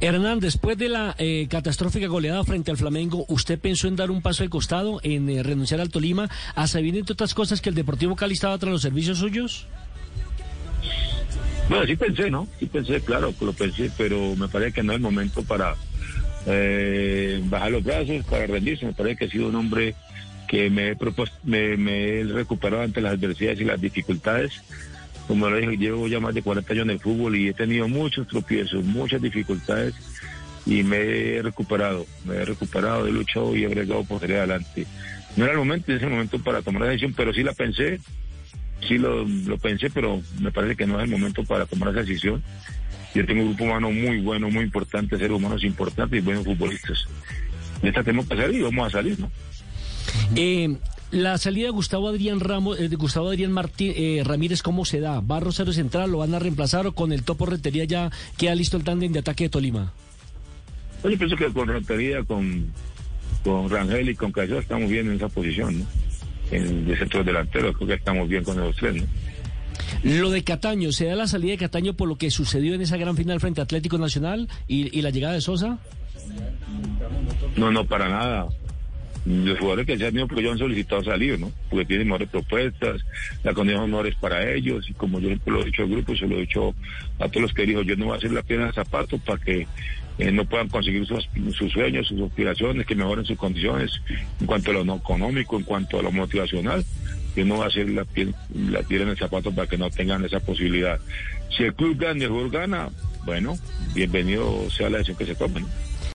Hernán, después de la eh, catastrófica goleada frente al Flamengo, ¿usted pensó en dar un paso al costado, en eh, renunciar al Tolima, a saber, entre otras cosas, que el Deportivo Cali estaba tras los servicios suyos? Bueno, sí pensé, ¿no? Sí pensé, claro, lo pensé, pero me parece que no es el momento para eh, bajar los brazos, para rendirse. Me parece que he sido un hombre que me he, propuesto, me, me he recuperado ante las adversidades y las dificultades como lo dije, llevo ya más de 40 años en el fútbol y he tenido muchos tropiezos, muchas dificultades y me he recuperado, me he recuperado, he luchado y he bregado por salir adelante. No era el momento, en ese momento para tomar la decisión, pero sí la pensé, sí lo, lo pensé, pero me parece que no es el momento para tomar esa decisión. Yo tengo un grupo humano muy bueno, muy importante, seres humanos importantes y buenos futbolistas. De esta tenemos que salir y vamos a salir, ¿no? Eh, la salida de Gustavo Adrián Ramos, eh, de Gustavo Adrián Martín, eh, Ramírez, ¿cómo se da? ¿Va a Rosario Central? ¿Lo van a reemplazar o con el Topo Rentería ya queda listo el tándem de ataque de Tolima? Pues yo pienso que con Rentería, con, con Rangel y con Cayó estamos bien en esa posición, ¿no? En el centro delantero, creo que estamos bien con los tres, ¿no? Lo de Cataño, ¿se da la salida de Cataño por lo que sucedió en esa gran final frente a Atlético Nacional y, y la llegada de Sosa? No, no, para nada los jugadores que se han ido porque ellos han solicitado salir, ¿no? Porque tienen mejores propuestas, las condiciones mejores para ellos, y como yo lo he dicho al grupo, se lo he dicho a todos los que dijo, yo no voy a hacer la piedra de zapato para que eh, no puedan conseguir sus, sueños, sus aspiraciones, que mejoren sus condiciones en cuanto a lo económico, en cuanto a lo motivacional. Yo no voy a hacer la, piedra, la en el zapato para que no tengan esa posibilidad. Si el club gana el jugador gana, bueno, bienvenido sea la decisión que se tome.